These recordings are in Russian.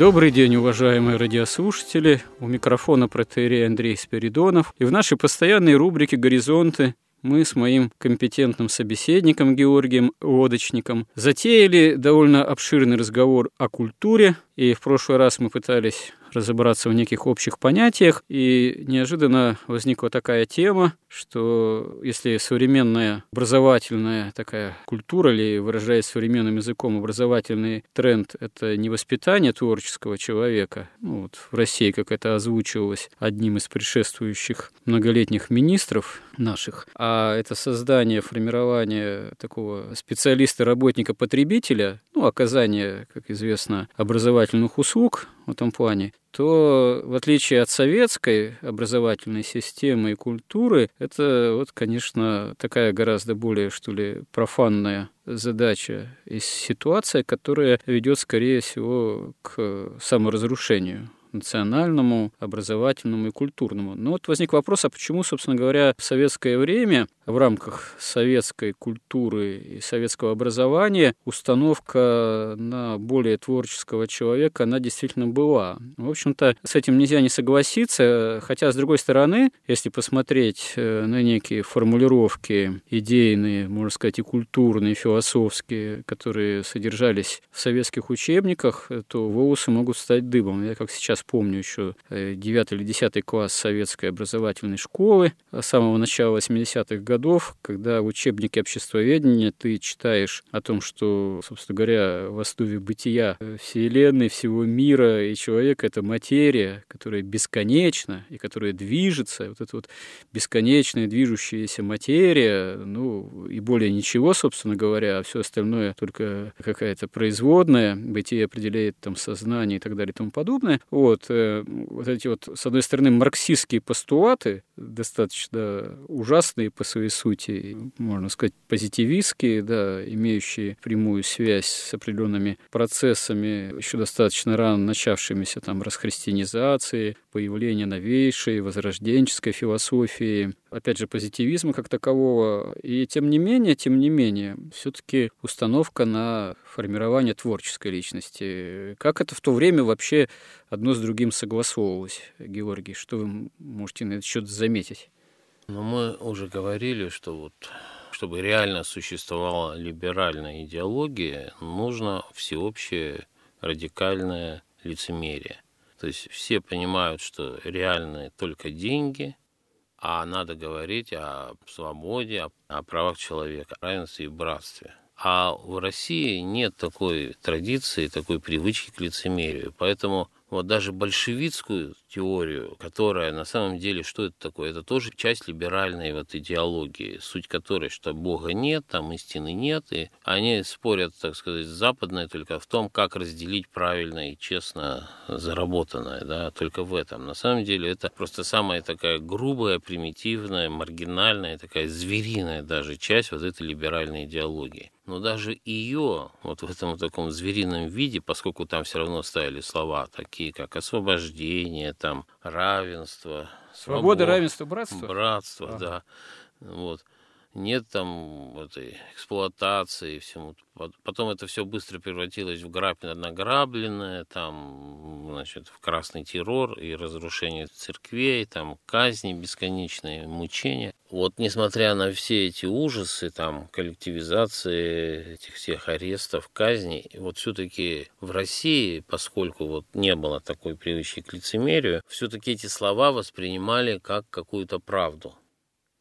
Добрый день, уважаемые радиослушатели. У микрофона протерей Андрей Спиридонов. И в нашей постоянной рубрике «Горизонты» мы с моим компетентным собеседником Георгием Лодочником затеяли довольно обширный разговор о культуре. И в прошлый раз мы пытались разобраться в неких общих понятиях, и неожиданно возникла такая тема, что если современная образовательная такая культура, или выражаясь современным языком, образовательный тренд — это не воспитание творческого человека, ну, вот в России, как это озвучивалось одним из предшествующих многолетних министров наших, а это создание, формирование такого специалиста-работника-потребителя, ну, оказание, как известно, образовательных услуг в этом плане, то в отличие от советской образовательной системы и культуры, это вот, конечно, такая гораздо более, что ли, профанная задача и ситуация, которая ведет, скорее всего, к саморазрушению национальному, образовательному и культурному. Но вот возник вопрос, а почему, собственно говоря, в советское время в рамках советской культуры и советского образования установка на более творческого человека, она действительно была. В общем-то, с этим нельзя не согласиться, хотя, с другой стороны, если посмотреть э, на некие формулировки идейные, можно сказать, и культурные, и философские, которые содержались в советских учебниках, то волосы могут стать дыбом. Я как сейчас помню еще 9 э, или 10 класс советской образовательной школы с самого начала 80-х годов, годов, когда в учебнике обществоведения ты читаешь о том, что, собственно говоря, в основе бытия Вселенной, всего мира и человека — это материя, которая бесконечна и которая движется. Вот эта вот бесконечная движущаяся материя, ну, и более ничего, собственно говоря, а все остальное только какая-то производная, бытие определяет там сознание и так далее и тому подобное. Вот, э, вот эти вот, с одной стороны, марксистские постулаты, достаточно ужасные по своей сути, можно сказать, позитивистские, да, имеющие прямую связь с определенными процессами, еще достаточно рано начавшимися там расхристианизацией, появление новейшей возрожденческой философии, опять же, позитивизма как такового. И тем не менее, тем не менее, все-таки установка на формирование творческой личности. Как это в то время вообще одно с другим согласовывалось, Георгий? Что вы можете на этот счет заметить? Ну, мы уже говорили, что вот чтобы реально существовала либеральная идеология, нужно всеобщее радикальное лицемерие. То есть все понимают, что реальные только деньги, а надо говорить о свободе, о правах человека, равенстве и братстве. А в России нет такой традиции, такой привычки к лицемерию. Поэтому вот даже большевистскую теорию, которая на самом деле, что это такое? Это тоже часть либеральной вот идеологии, суть которой, что Бога нет, там истины нет, и они спорят, так сказать, западные только в том, как разделить правильно и честно заработанное, да, только в этом. На самом деле это просто самая такая грубая, примитивная, маргинальная, такая звериная даже часть вот этой либеральной идеологии но даже ее вот в этом таком зверином виде, поскольку там все равно ставили слова такие, как освобождение, там равенство, свобода, равенство, братство, братство, ага. да, вот, нет там этой эксплуатации и всему. Потом это все быстро превратилось в грабь награбленное, там, значит, в красный террор и разрушение церквей, там, казни бесконечные, мучения. Вот несмотря на все эти ужасы, там, коллективизации этих всех арестов, казней, вот все-таки в России, поскольку вот не было такой привычки к лицемерию, все-таки эти слова воспринимали как какую-то правду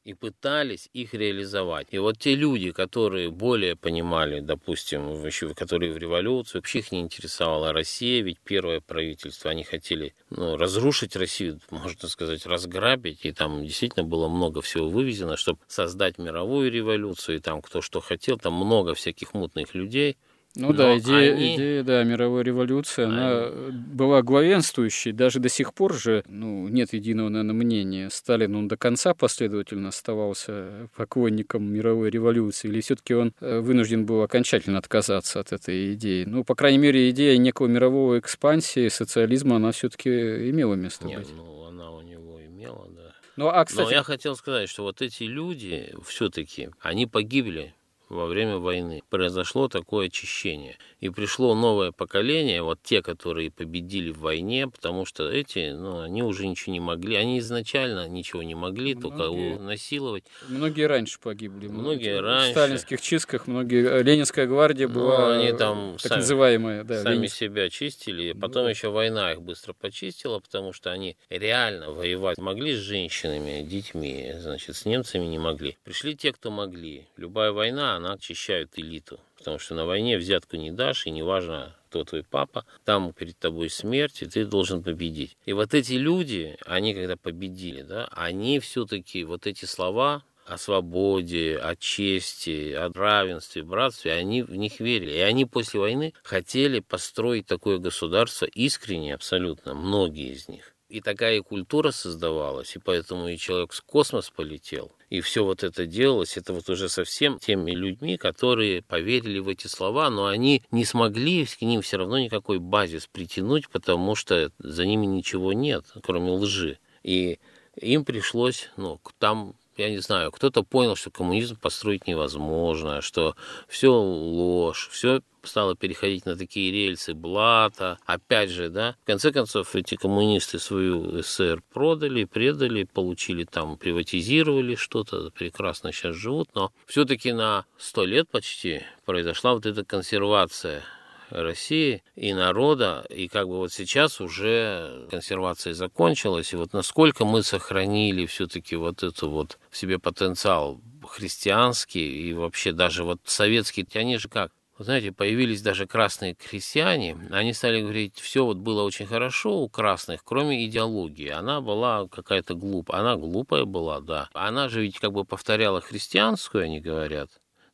и пытались их реализовать. И вот те люди, которые более понимали, допустим, еще, которые в революцию, вообще их не интересовала Россия, ведь первое правительство, они хотели ну, разрушить Россию, можно сказать, разграбить, и там действительно было много всего вывезено, чтобы создать мировую революцию, и там кто что хотел, там много всяких мутных людей – ну Но да, идея, они... идея да, мировой революции, они... она была главенствующей. Даже до сих пор же ну, нет единого, наверное, мнения. Сталин, он до конца последовательно оставался поклонником мировой революции, или все таки он э, вынужден был окончательно отказаться от этой идеи? Ну, по крайней мере, идея некого мирового экспансии социализма, она все таки имела место нет, быть. ну, она у него имела, да. Ну, а, кстати... Но я хотел сказать, что вот эти люди все-таки, они погибли во время войны. Произошло такое очищение. И пришло новое поколение, вот те, которые победили в войне, потому что эти, ну, они уже ничего не могли. Они изначально ничего не могли, многие, только насиловать. Многие раньше погибли. Многие в раньше. В сталинских чистках многие... Ленинская гвардия ну, была ну, они там так сами, называемая. Да, сами Ленинск... себя чистили. Потом ну, еще война их быстро почистила, потому что они реально воевать могли с женщинами, детьми, значит, с немцами не могли. Пришли те, кто могли. Любая война, она очищает элиту. Потому что на войне взятку не дашь, и неважно, кто твой папа, там перед тобой смерть, и ты должен победить. И вот эти люди, они когда победили, да, они все-таки вот эти слова о свободе, о чести, о равенстве, братстве, они в них верили. И они после войны хотели построить такое государство искренне абсолютно, многие из них. И такая культура создавалась, и поэтому и человек с космос полетел. И все вот это делалось, это вот уже совсем теми людьми, которые поверили в эти слова, но они не смогли к ним все равно никакой базис притянуть, потому что за ними ничего нет, кроме лжи. И им пришлось, ну, там я не знаю, кто-то понял, что коммунизм построить невозможно, что все ложь, все стало переходить на такие рельсы блата. Опять же, да, в конце концов, эти коммунисты свою СССР продали, предали, получили там, приватизировали что-то, прекрасно сейчас живут, но все-таки на сто лет почти произошла вот эта консервация России и народа, и как бы вот сейчас уже консервация закончилась, и вот насколько мы сохранили все-таки вот эту вот в себе потенциал христианский и вообще даже вот советский, они же как, вы знаете, появились даже красные крестьяне, они стали говорить, все вот было очень хорошо у красных, кроме идеологии. Она была какая-то глупая, она глупая была, да. Она же ведь как бы повторяла христианскую, они говорят.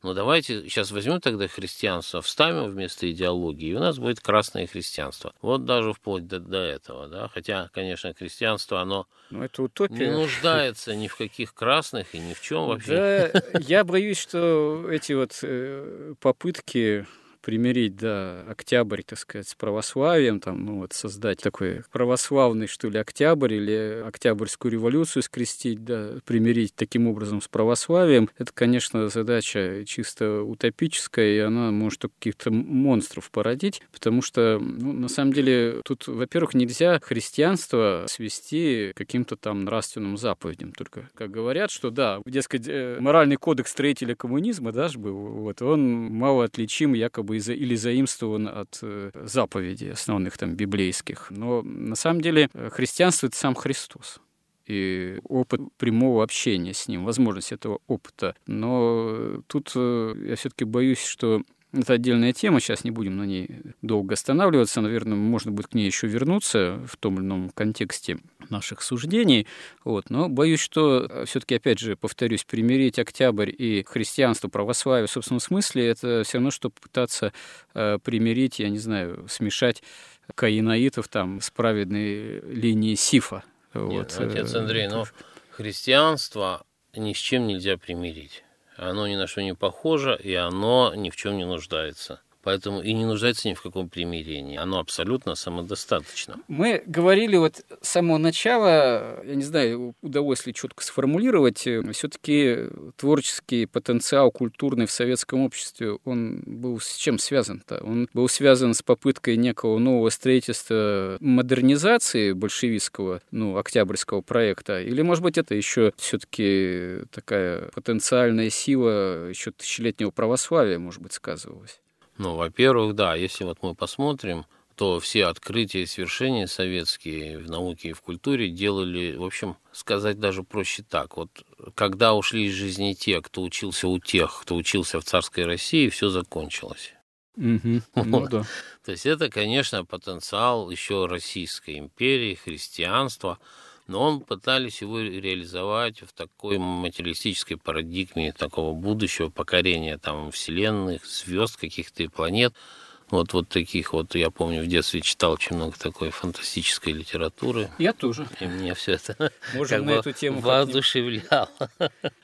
Ну давайте сейчас возьмем тогда христианство, вставим вместо идеологии, и у нас будет красное христианство. Вот даже вплоть до, до этого, да. Хотя, конечно, христианство, оно ну, это утопия. не нуждается ни в каких красных и ни в чем вообще. Да, я боюсь, что эти вот э, попытки примирить, да, октябрь, так сказать, с православием, там, ну, вот создать такой православный, что ли, октябрь или октябрьскую революцию скрестить, да, примирить таким образом с православием, это, конечно, задача чисто утопическая, и она может каких-то монстров породить, потому что, ну, на самом деле, тут, во-первых, нельзя христианство свести каким-то там нравственным заповедям, только, как говорят, что, да, дескать, э, моральный кодекс строителя коммунизма, да, был, вот, он мало отличим якобы или заимствован от э, заповедей основных там библейских. Но на самом деле э, христианство — это сам Христос и опыт прямого общения с ним, возможность этого опыта. Но тут э, я все-таки боюсь, что это отдельная тема, сейчас не будем на ней долго останавливаться. Наверное, можно будет к ней еще вернуться в том или ином контексте наших суждений. Вот. Но боюсь, что э, все-таки, опять же, повторюсь, примирить октябрь и христианство, православие в собственном смысле, это все равно, что пытаться э, примирить, я не знаю, смешать каинаитов там с праведной линией Сифа. Нет, вот. Отец э, Андрей, но христианство ни с чем нельзя примирить. Оно ни на что не похоже, и оно ни в чем не нуждается. Поэтому и не нуждается ни в каком примирении. Оно абсолютно самодостаточно. Мы говорили вот с самого начала, я не знаю, удалось ли четко сформулировать, э, все-таки творческий потенциал культурный в советском обществе, он был с чем связан-то? Он был связан с попыткой некого нового строительства модернизации большевистского, ну, октябрьского проекта? Или, может быть, это еще все-таки такая потенциальная сила еще тысячелетнего православия, может быть, сказывалась? Ну, во-первых, да, если вот мы посмотрим, то все открытия и свершения советские в науке и в культуре делали, в общем, сказать даже проще так. Вот когда ушли из жизни те, кто учился у тех, кто учился в царской России, все закончилось. Угу. Ну, да. То есть это, конечно, потенциал еще Российской империи, христианства, но он пытались его реализовать в такой материалистической парадигме такого будущего покорения там вселенных, звезд каких-то и планет. Вот, вот таких вот, я помню, в детстве читал очень много такой фантастической литературы. Я тоже. И мне все это Можем как на бы эту тему воодушевляло.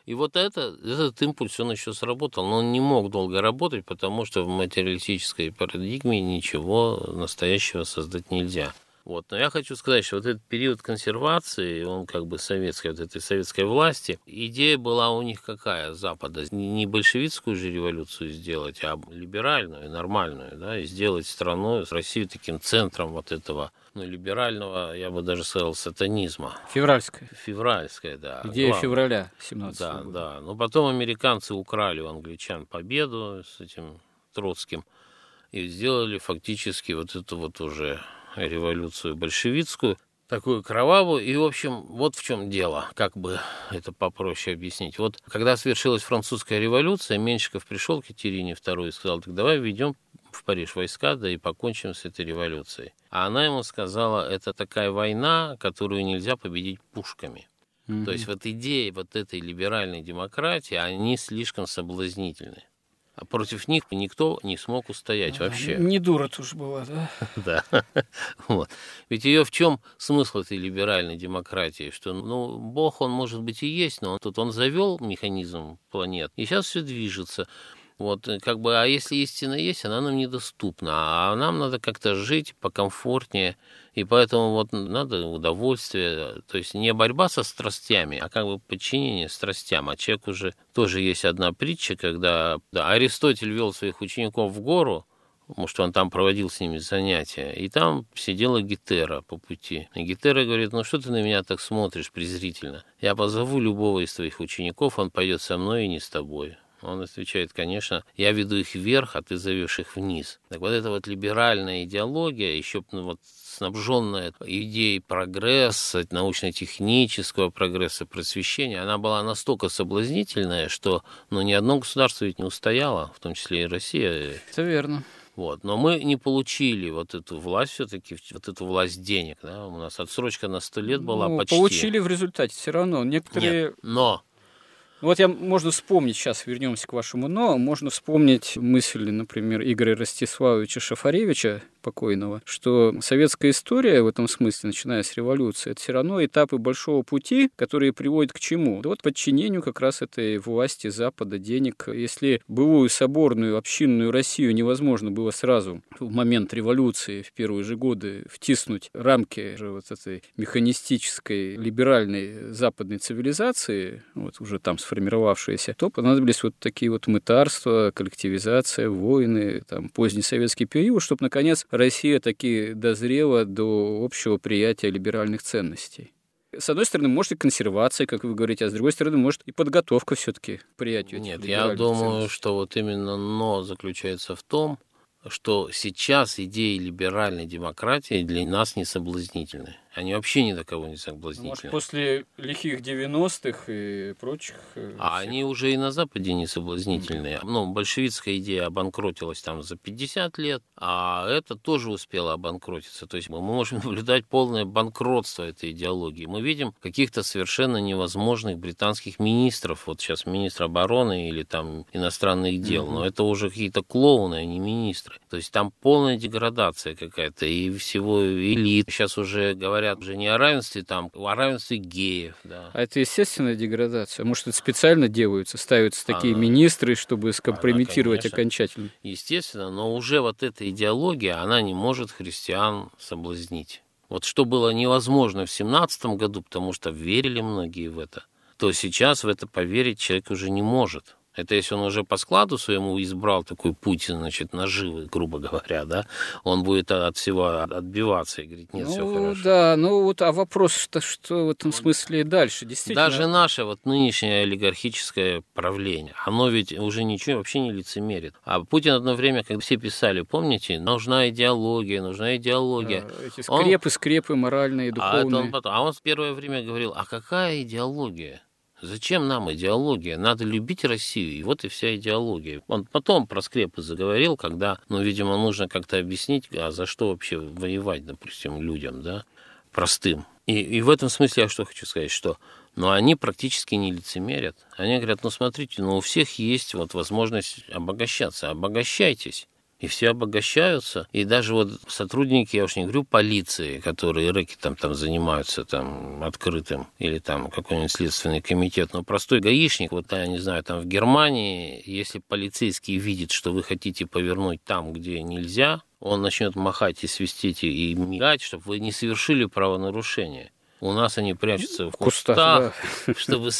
И вот это, этот импульс, он еще сработал, но он не мог долго работать, потому что в материалистической парадигме ничего настоящего создать нельзя. Вот. Но я хочу сказать, что вот этот период консервации, он как бы советской, вот этой советской власти, идея была у них какая, Запада? Не большевистскую же революцию сделать, а либеральную, нормальную, да, и сделать страну, Россию таким центром вот этого ну, либерального, я бы даже сказал, сатанизма. Февральская. Февральская, да. Идея Главное. февраля 17 Да, года. да. Но потом американцы украли у англичан победу с этим Троцким и сделали фактически вот эту вот уже революцию большевистскую, такую кровавую. И, в общем, вот в чем дело, как бы это попроще объяснить. Вот когда свершилась французская революция, Меньшиков пришел к Екатерине II и сказал, так давай введем в Париж войска, да и покончим с этой революцией. А она ему сказала, это такая война, которую нельзя победить пушками. Мгм. То есть вот идеи вот этой либеральной демократии, они слишком соблазнительны. А против них никто не смог устоять вообще. Не дура тоже была, да? Да. Вот. Ведь ее в чем смысл этой либеральной демократии? Что, ну, Бог, он может быть и есть, но он, тут он завел механизм планет, и сейчас все движется. Вот, э, как бы, а если истина есть, она нам недоступна, а нам надо как-то жить покомфортнее, и поэтому вот надо удовольствие, то есть не борьба со страстями, а как бы подчинение страстям. А человек уже тоже есть одна притча, когда да, Аристотель вел своих учеников в гору, потому что он там проводил с ними занятия, и там сидела Гетера по пути. И Гетера говорит, ну что ты на меня так смотришь презрительно? Я позову любого из твоих учеников, он пойдет со мной и не с тобой. Он отвечает, конечно, я веду их вверх, а ты зовешь их вниз. Так вот эта вот либеральная идеология, еще ну, вот снабженная идеей прогресса, научно-технического прогресса, просвещения, она была настолько соблазнительная, что ну, ни одно государство ведь не устояло, в том числе и Россия. Это верно. Вот. Но мы не получили вот эту власть все-таки, вот эту власть денег. Да? У нас отсрочка на 100 лет была Ну, почти. Получили в результате все равно. Некоторые Нет, но Вот я можно вспомнить, сейчас вернемся к вашему «но», можно вспомнить мысль, например, Игоря Ростиславовича Шафаревича, покойного, что советская история в этом смысле, начиная с революции, это все равно этапы большого пути, которые приводят к чему? Да вот подчинению как раз этой власти Запада, денег. Если былую соборную общинную Россию невозможно было сразу в момент революции, в первые же годы, втиснуть рамки вот этой механистической, либеральной западной цивилизации, вот уже там сформировавшиеся, то понадобились вот такие вот мытарства, коллективизация, войны, там, поздний советский период, чтобы, наконец, Россия таки дозрела до общего приятия либеральных ценностей. С одной стороны, может и консервация, как вы говорите, а с другой стороны, может и подготовка все-таки к приятию Нет, я думаю, ценностей. что вот именно но заключается в том, что сейчас идеи либеральной демократии для нас не соблазнительны. Они вообще ни до кого не Может, соблазнительны. после лихих 90-х и прочих... э, А всех- они уже и на Западе не соблазнительные. Ну, большевистская идея обанкротилась там за 50 лет, а это тоже успело обанкротиться. То есть мы можем наблюдать полное банкротство этой идеологии. Мы видим каких-то совершенно невозможных британских министров. Вот сейчас министр обороны или там иностранных дел. Но это уже какие-то клоуны, а не министры. То есть там полная деградация какая-то и всего элит. Сейчас уже говорят говорят уже не о равенстве там, а о равенстве геев, да. А это естественная деградация? Может, это специально делаются, ставятся такие она, министры, чтобы скомпрометировать она, конечно, окончательно? Естественно, но уже вот эта идеология, она не может христиан соблазнить. Вот что было невозможно в семнадцатом году, потому что верили многие в это, то сейчас в это поверить человек уже не может. Это если он уже по складу своему избрал такой путь, значит, наживы, грубо говоря, да, он будет от всего отбиваться и говорить, нет, ну, все хорошо. Да, ну вот, а вопрос, что, что в этом смысле дальше, действительно? Даже наше вот нынешнее олигархическое правление, оно ведь уже ничего вообще не лицемерит. А Путин одно время, когда все писали, помните, нужна идеология, нужна идеология. Да, эти скрепы, он... скрепы моральные, духовные. А, он потом, а он в первое время говорил, а какая идеология? Зачем нам идеология? Надо любить Россию, и вот и вся идеология. Он потом про скрепы заговорил, когда, ну, видимо, нужно как-то объяснить, а за что вообще воевать, допустим, людям, да, простым. И, и в этом смысле я что хочу сказать, что но они практически не лицемерят. Они говорят, ну смотрите, ну у всех есть вот возможность обогащаться, обогащайтесь и все обогащаются. И даже вот сотрудники, я уж не говорю полиции, которые рэки там, там занимаются там открытым, или там какой-нибудь следственный комитет, но простой гаишник, вот я не знаю, там в Германии, если полицейский видит, что вы хотите повернуть там, где нельзя, он начнет махать и свистеть и мигать, чтобы вы не совершили правонарушение. У нас они прячутся в, в кустах, кустах да. чтобы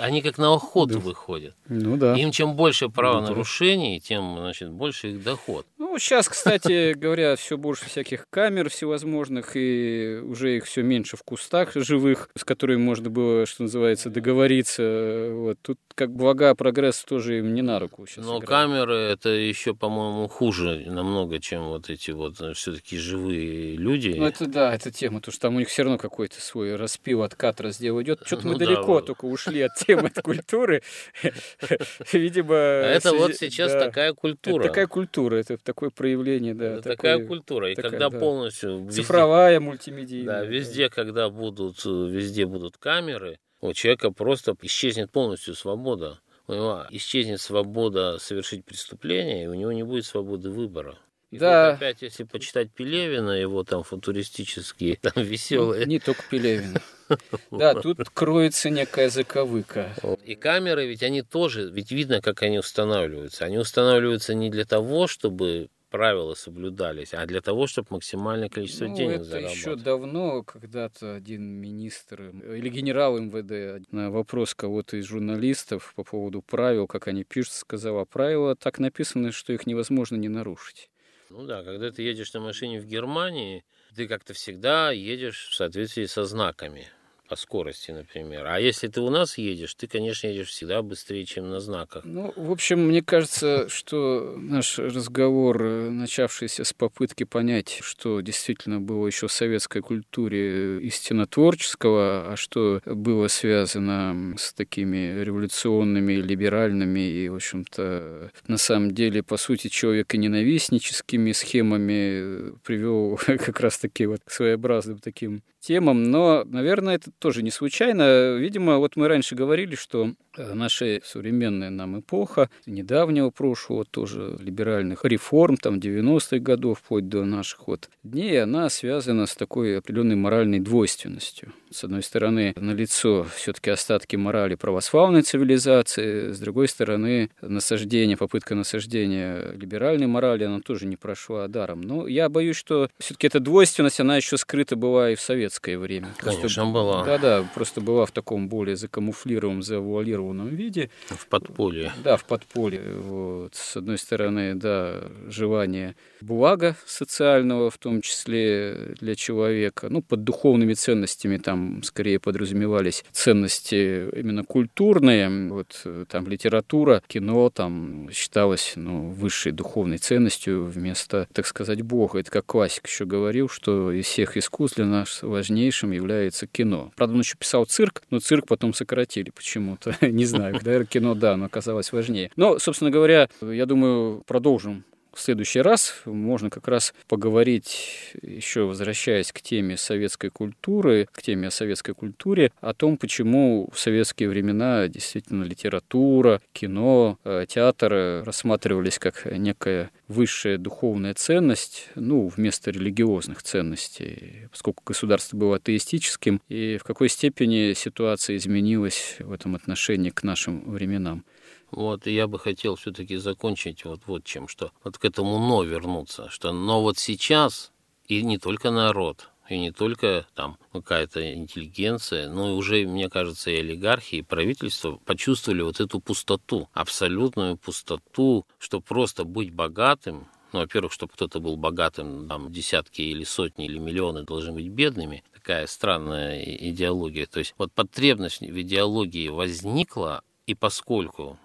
они как на охоту выходят. Ну да. Им чем больше правонарушений, тем значит больше их доход. Ну, сейчас, кстати говоря, все больше всяких камер всевозможных, и уже их все меньше в кустах живых, с которыми можно было, что называется, договориться. Вот. Тут как благо прогресс тоже им не на руку сейчас Но играет. камеры это еще, по-моему, хуже намного, чем вот эти вот э, все-таки живые люди. Ну, это да, это тема, потому что там у них все равно какой-то свой распил, откат, раздел идет. Что-то ну, мы да, далеко вот. только ушли от темы, от культуры. Видимо... Это вот сейчас такая культура. Такая культура, это такой такое проявление, да. Такая культура. И когда да. полностью... Цифровая, мультимедийная. Да, везде, да. когда будут, везде будут камеры, у человека просто исчезнет полностью свобода. У него исчезнет свобода совершить преступление, и у него не будет свободы выбора. И да. Вот опять, если почитать Пелевина, его там футуристические, там веселые. Не только Пелевина. Да, тут кроется некая заковыка. И камеры, ведь они тоже, ведь видно, как они устанавливаются. Они устанавливаются не для того, чтобы правила соблюдались, а для того, чтобы максимальное количество ну, денег это зарабатывать. еще давно когда-то один министр или генерал МВД на вопрос кого-то из журналистов по поводу правил, как они пишут, сказал, а правила так написаны, что их невозможно не нарушить. Ну да, когда ты едешь на машине в Германии, ты как-то всегда едешь в соответствии со знаками по скорости, например. А если ты у нас едешь, ты, конечно, едешь всегда быстрее, чем на знаках. Ну, в общем, мне кажется, что наш разговор, начавшийся с попытки понять, что действительно было еще в советской культуре истинно творческого, а что было связано с такими революционными, либеральными и, в общем-то, на самом деле, по сути, человеконенавистническими схемами привел как раз-таки вот к своеобразным таким темам, но, наверное, это тоже не случайно. Видимо, вот мы раньше говорили, что наша современная нам эпоха, недавнего прошлого, тоже либеральных реформ, там, 90-х годов, вплоть до наших вот дней, она связана с такой определенной моральной двойственностью. С одной стороны, налицо все-таки остатки морали православной цивилизации, с другой стороны, насаждение, попытка насаждения либеральной морали, она тоже не прошла даром. Но я боюсь, что все-таки эта двойственность, она еще скрыта была и в советское время. Конечно, была. Да-да, просто была в таком более закамуфлированном, завуалированном виде. В подполье. Да, в подполье. Вот. С одной стороны, да, желание блага социального, в том числе для человека, ну, под духовными ценностями там скорее подразумевались ценности именно культурные, вот там литература, кино там считалось, ну, высшей духовной ценностью вместо, так сказать, Бога. Это как классик еще говорил, что из всех искусств для нас важнейшим является кино. Правда, он еще писал цирк, но цирк потом сократили почему-то. Не знаю, когда кино, да, оно оказалось важнее. Но, собственно говоря, я думаю, продолжим в следующий раз можно как раз поговорить, еще возвращаясь к теме советской культуры, к теме о советской культуре, о том, почему в советские времена действительно литература, кино, э, театр рассматривались как некая высшая духовная ценность, ну, вместо религиозных ценностей, поскольку государство было атеистическим, и в какой степени ситуация изменилась в этом отношении к нашим временам. Вот, и я бы хотел все-таки закончить вот, вот чем, что вот к этому «но» вернуться, что «но» вот сейчас, и не только народ, и не только там какая-то интеллигенция, но и уже, мне кажется, и олигархи, и правительство почувствовали вот эту пустоту, абсолютную пустоту, что просто быть богатым, ну, во-первых, чтобы кто-то был богатым, там десятки или сотни или миллионы должны быть бедными, такая странная идеология. То есть вот потребность в идеологии возникла, и поскольку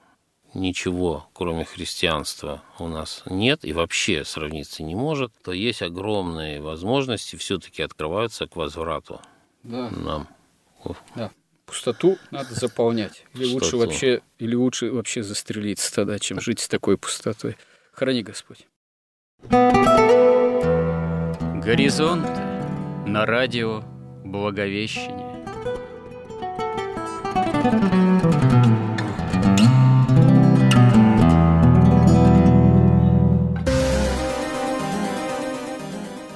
ничего, кроме христианства, у нас нет и вообще сравниться не может, то есть огромные возможности все-таки открываются к возврату да. нам. Да. Пустоту надо заполнять. Или Пустоту. лучше вообще, или лучше вообще застрелиться тогда, чем жить с такой пустотой. Храни Господь. Горизонт на радио Благовещение.